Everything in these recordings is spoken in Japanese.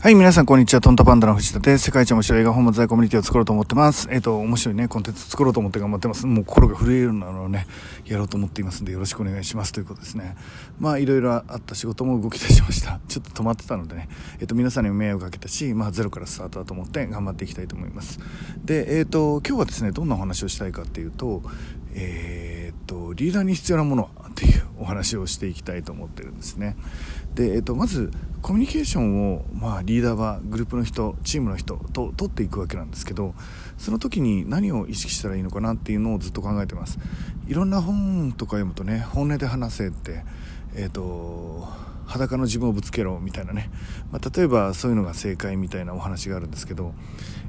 はい、皆さん、こんにちは。トンタパンダの藤田です。世界一面白い映画本在コミュニティを作ろうと思ってます。えっ、ー、と、面白いね、コンテンツ作ろうと思って頑張ってます。もう心が震えるのをね、やろうと思っていますんで、よろしくお願いします。ということですね。まあ、いろいろあった仕事も動き出しました。ちょっと止まってたのでね、えっ、ー、と、皆さんに迷惑かけたし、まあ、ゼロからスタートだと思って頑張っていきたいと思います。で、えっ、ー、と、今日はですね、どんなお話をしたいかっていうと、えっと、リーダーに必要なものはていうお話をしていきたいと思ってるんですね。で、えっと、まずコミュニケーションを、まあ、リーダーはグループの人チームの人と取っていくわけなんですけどその時に何を意識したらいいのかなっていうのをずっと考えてますいろんな本とか読むとね本音で話せってえっ、と裸の自分をぶつけろみたいなね、まあ、例えばそういうのが正解みたいなお話があるんですけど、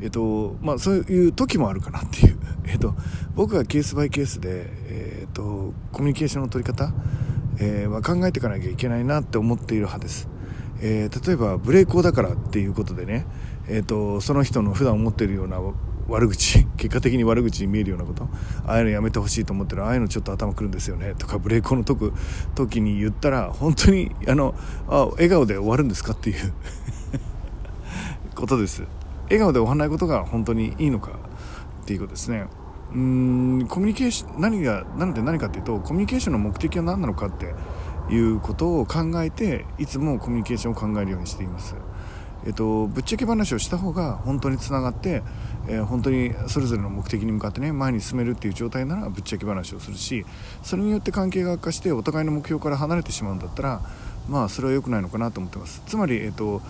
えっとまあ、そういう時もあるかなっていう、えっと、僕はケースバイケースで、えっと、コミュニケーションの取り方えー、まあ、考えていかなきゃいけないなって思っている派です、えー、例えばブレーコーだからっていうことでね、えーと、その人の普段思っているような悪口結果的に悪口に見えるようなこと？ああいうのやめてほしいと思ってる。ああいうのちょっと頭くるんですよね。とかブレーコーの解く時に言ったら本当にあのあ笑顔で終わるんですかっていう。ことです。笑顔で終わらないことが本当にいいのかっていうことですね。うんコミュニケーション何がなので何かっていうとコミュニケーションの目的は何なのかっていうことを考えていつもコミュニケーションを考えるようにしています。えっと、ぶっちゃけ話をした方が本当につながって、えー、本当にそれぞれの目的に向かってね前に進めるっていう状態ならぶっちゃけ話をするしそれによって関係が悪化してお互いの目標から離れてしまうんだったらまあそれは良くないのかなと思ってます。つまり、えっと、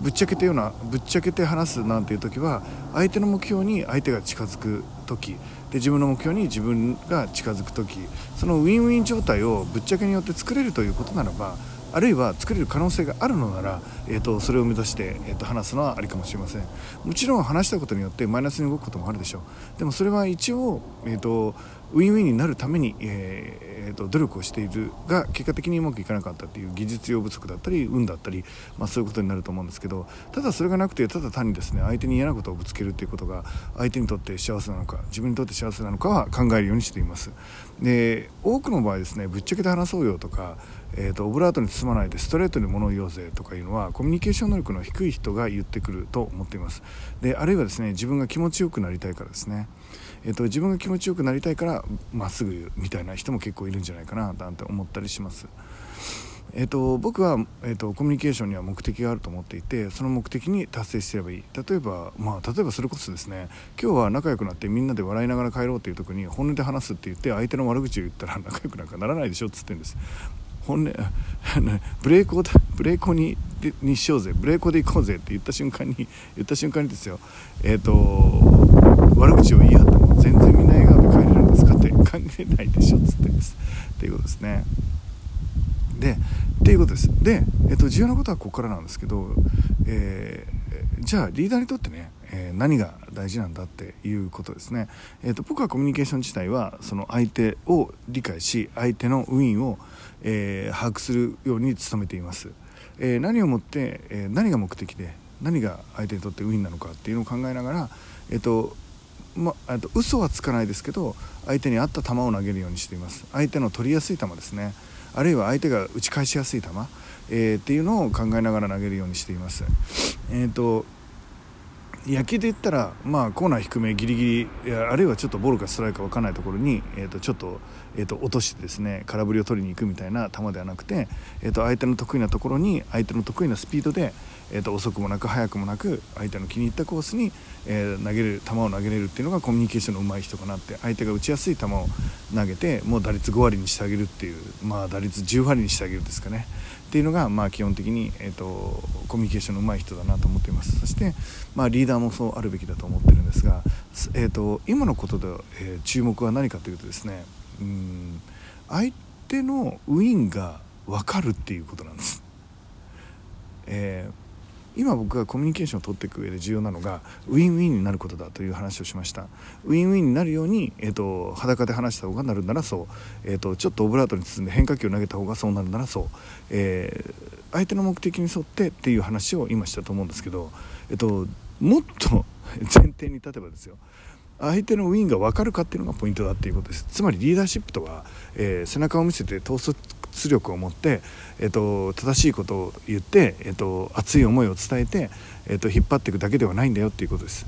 ぶっちゃけてようなぶっちゃけて話すなんていう時は相手の目標に相手が近づく時。で自分の目標に自分が近づく時。そのウィンウィン状態をぶっちゃけによって作れるということならばあるいは作れる可能性があるのなら、えーと、それを目指して、えーと、話すのはありかもしれません。もちろん話したことによってマイナスに動くこともあるでしょう。でもそれは一応、えーとウィンウィンになるために、えー、えー、と努力をしているが結果的にうまくいかなかったっていう技術用不足だったり運だったり、まあ、そういうことになると思うんですけどただそれがなくてただ単にですね相手に嫌なことをぶつけるっていうことが相手にとって幸せなのか自分にとって幸せなのかは考えるようにしています。で多くの場合ですねぶっちゃけて話そうよとかえーと、オブラートに包まないでストレートに物を言おうぜとかいうのはコミュニケーション能力の低い人が言ってくると思っています。であるいはですね自分が気持ちよくなりたいからですね。えーと、自分が気持ちよくなりたいからまっすぐ言うみたいな人も結構いるんじゃないかななんて思ったりします。えーと、僕は、えーと、コミュニケーションには目的があると思っていてその目的に達成すればいい。例えば、まあ、例えばそれこそですね今日は仲良くなってみんなで笑いながら帰ろうっていう時に本音で話すって言って相手の悪口を言ったら仲良くなんかならないでしょっつってんです。本音ブレーコーブレーコーににしようぜ。ブレーコで行こうぜって言った瞬間に言った瞬間にですよ。えっ、ー、と悪口を言い合っても全然みんな笑顔で帰れるんですかって考えないでしょっつってです。っていうことですね。でっていうことです。で、えっと、重要なことはここからなんですけど、えー、じゃあリーダーにとってね、え、何が大事なんだっていうことですね、えっと、僕はコミュニケーション自体はその相手を理解し相手のウィンを、えー、把握するように努めています、え何をもって、え何が目的で何が相手にとってウィンなのかっていうのを考えながら、えっとまあと嘘はつかないですけど相手に合った球を投げるようにしています。相手の取りやすい球ですね。あるいは相手が打ち返しやすい球、えー、っていうのを考えながら投げるようにしています。えっ、ー、と野球で言ったら、まあ、コーナー低めギリギリあるいはちょっとボールかストライクか分からないところに、えー、とちょっと,、えー、と落としてですね空振りを取りに行くみたいな球ではなくて、えー、と相手の得意なところに相手の得意なスピードで、えー、と遅くもなく速くもなく相手の気に入ったコースに、えー、投げる球を投げれるっていうのがコミュニケーションの上手い人かなって相手が打ちやすい球を投げてもう打率5割にしてあげるっていう、まあ、打率10割にしてあげるですかねっていうのが、まあ、基本的に、えーと、コミュニケーションの上手い人だなと思っていますそして、まあ、リーダーもそうあるべきだと思ってるんですが、えーと、今のことで、えー、注目は何かというとですねうん相手のウィンが分かるっていうことなんです。えー今僕がコミュニケーションを取っていく上で重要なのがウィンウィンになることだという話をしました。ウィンウィンになるように、えーと、裸で話した方がなるならそう、えーと、ちょっとオブラートに包んで変化球を投げた方がそうなるならそう、えー、相手の目的に沿ってっていう話を今したと思うんですけど、えーと、もっと 前提に立てばですよ。相手のウィンが分かるかっていうのがポイントだっていうことです。つまりリーダーシップとは、えー、背中を見せて統率出力を持って、えーと、正しいことを言って、えーと、熱い思いを伝えて、えーと、引っ張っていくだけではないんだよっていうことです。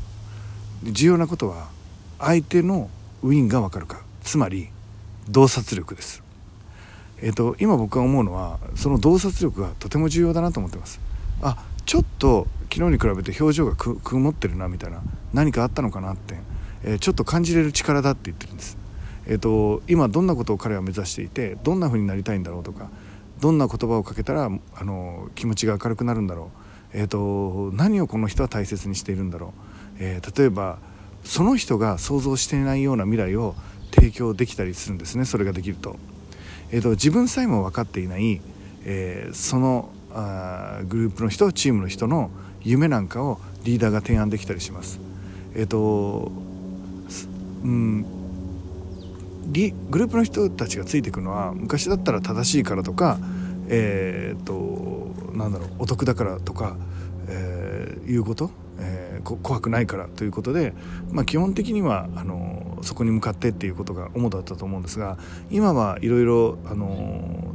重要なことは相手のウィンが分かるか。つまり洞察力です、えー、と今僕が思うのはその洞察力がとても重要だなと思ってます。あちょっと昨日に比べて表情が曇ってるなみたいな何かあったのかなって、えー、ちょっと感じれる力だって言ってるんです。えーと、今どんなことを彼は目指していてどんな風になりたいんだろうとかどんな言葉をかけたらあの気持ちが明るくなるんだろう、えーと、何をこの人は大切にしているんだろう、えー、例えばその人が想像していないような未来を提供できたりするんですねそれができると,、えーと、自分さえも分かっていない、えー、そのあグループの人チームの人の夢なんかをリーダーが提案できたりします。えっ、とうんグループの人たちがついていくのは昔だったら正しいからとかえー、っとなんだろうお得だからとか、えー、いうこと、えー、怖くないからということで、まあ、基本的にはあのそこに向かってっていうことが主だったと思うんですが今はいろいろ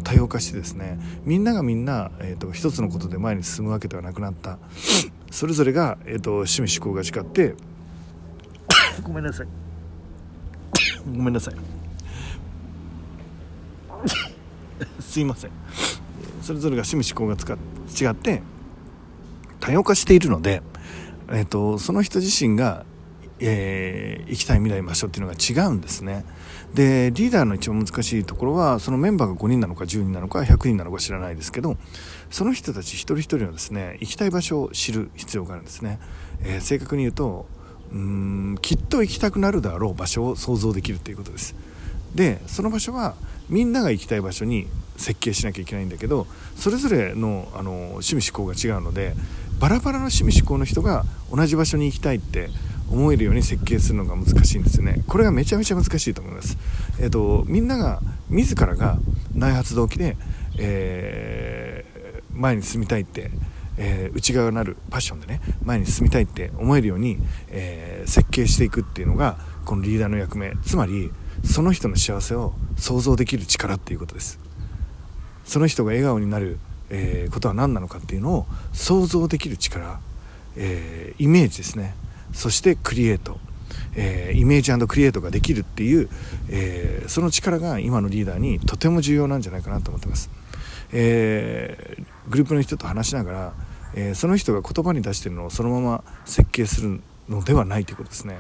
多様化してですねみんながみんな、えーと、一つのことで前に進むわけではなくなった。それぞれが、えーと、と趣味思考が違ってごめんなさい。ごめんなさい。すいません。それぞれが趣味思考が違って多様化しているので、えーと、その人自身が、えー、行きたい未来場所っていうのが違うんですね。でリーダーの一番難しいところはそのメンバーが5人なのか10人なのか100人なのか知らないですけどその人たち一人一人のですね行きたい場所を知る必要があるんですね、えー、正確に言うとうんきっと行きたくなるだろう場所を想像できるということです。でその場所はみんなが行きたい場所に設計しなきゃいけないんだけどそれぞれのあの趣味思考が違うのでバラバラの趣味思考の人が同じ場所に行きたいって思えるように設計するのが難しいんですよね。これがめちゃめちゃ難しいと思います、えーと、みんなが自らが内発動機で、えー、前に進みたいってえー、内側なるパッションでね前に進みたいって思えるように、えー、設計していくっていうのがこのリーダーの役目。つまりその人の幸せを想像できる力っていうことです。その人が笑顔になる、えー、ことは何なのかっていうのを想像できる力、えー、イメージですね。そしてクリエイト、えー、イメージクリエイトができるっていう、えー、その力が今のリーダーにとても重要なんじゃないかなと思ってます、えー、グループの人と話しながら、えー、その人が言葉に出してるのをそのまま設計するのではないということですね。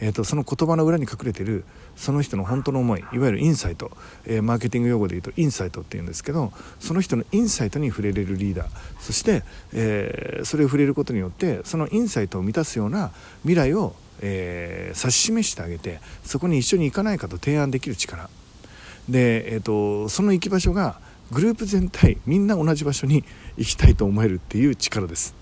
えーと、その言葉の裏に隠れてるその人の本当の思いいわゆるインサイト、えー、マーケティング用語で言うとインサイトっていうんですけどその人のインサイトに触れれるリーダーそして、えー、それを触れることによってそのインサイトを満たすような未来を、えー、指し示してあげてそこに一緒に行かないかと提案できる力。で、えーと、その行き場所がグループ全体みんな同じ場所に行きたいと思えるっていう力です。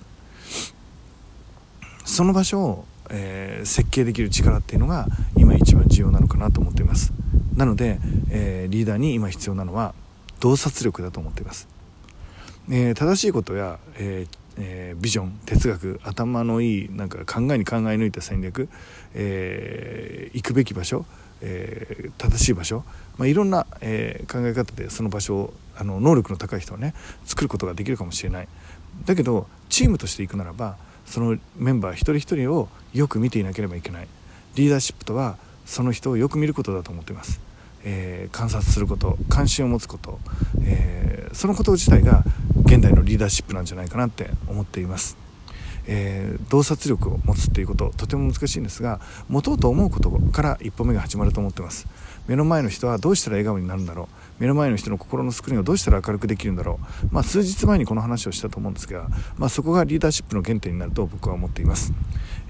その場所をえー、設計できる力っていうのが今一番重要なのかなと思っています。なので、えー、リーダーに今必要なのは洞察力だと思っています、えー、正しいことや、ええビジョン哲学頭のいいなんか考えに考え抜いた戦略、え行くべき場所、え正しい場所、まあ、いろんな、え考え方でその場所をあの能力の高い人はね作ることができるかもしれない。だけどチームとしていくならばそのメンバー一人一人をよく見ていなければいけない。リーダーシップとはその人をよく見ることだと思っています、えー、観察すること関心を持つこと、えー、そのこと自体が現代のリーダーシップなんじゃないかなって思っています。えー、洞察力を持つっていうこととても難しいんですが持とうと思うことから一歩目が始まると思ってます。目の前の人はどうしたら笑顔になるんだろう。目の前の人の心のスクリーンをどうしたら明るくできるんだろう、まあ、数日前にこの話をしたと思うんですが、まあ、そこがリーダーシップの原点になると僕は思っています、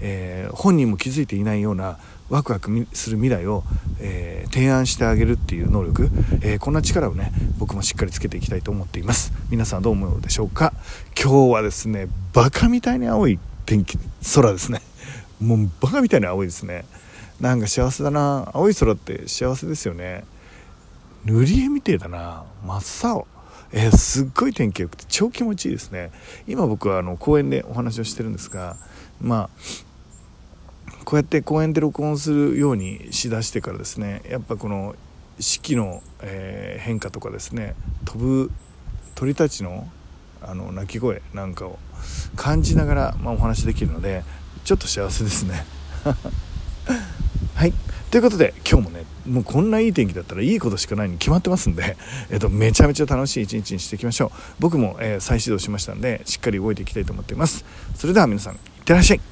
えー、本人も気づいていないようなワクワクする未来を、えー、提案してあげるっていう能力、えー、こんな力をね僕もしっかりつけていきたいと思っています。皆さんどう思うでしょうか？今日はですねバカみたいに青い天気空ですね。もうバカみたいに青いですね。なんか幸せだな。青い空って幸せですよね。塗り絵みてえだな。真っ青。えー、すっごい天気良くて超気持ちいいですね。今僕はあの公園でお話をしてるんですがまあこうやって公園で録音するようにしだしてからですねやっぱこの四季の、えー、変化とかですね飛ぶ鳥たちのあの鳴き声なんかを感じながら、まあ、お話できるのでちょっと幸せですね。はい。ということで今日もねもうこんないい天気だったらいいことしかないに決まってますんで、えっと、めちゃめちゃ楽しい一日にしていきましょう。僕も、えー、再始動しましたんでしっかり動いていきたいと思っています。それでは皆さんいってらっしゃい。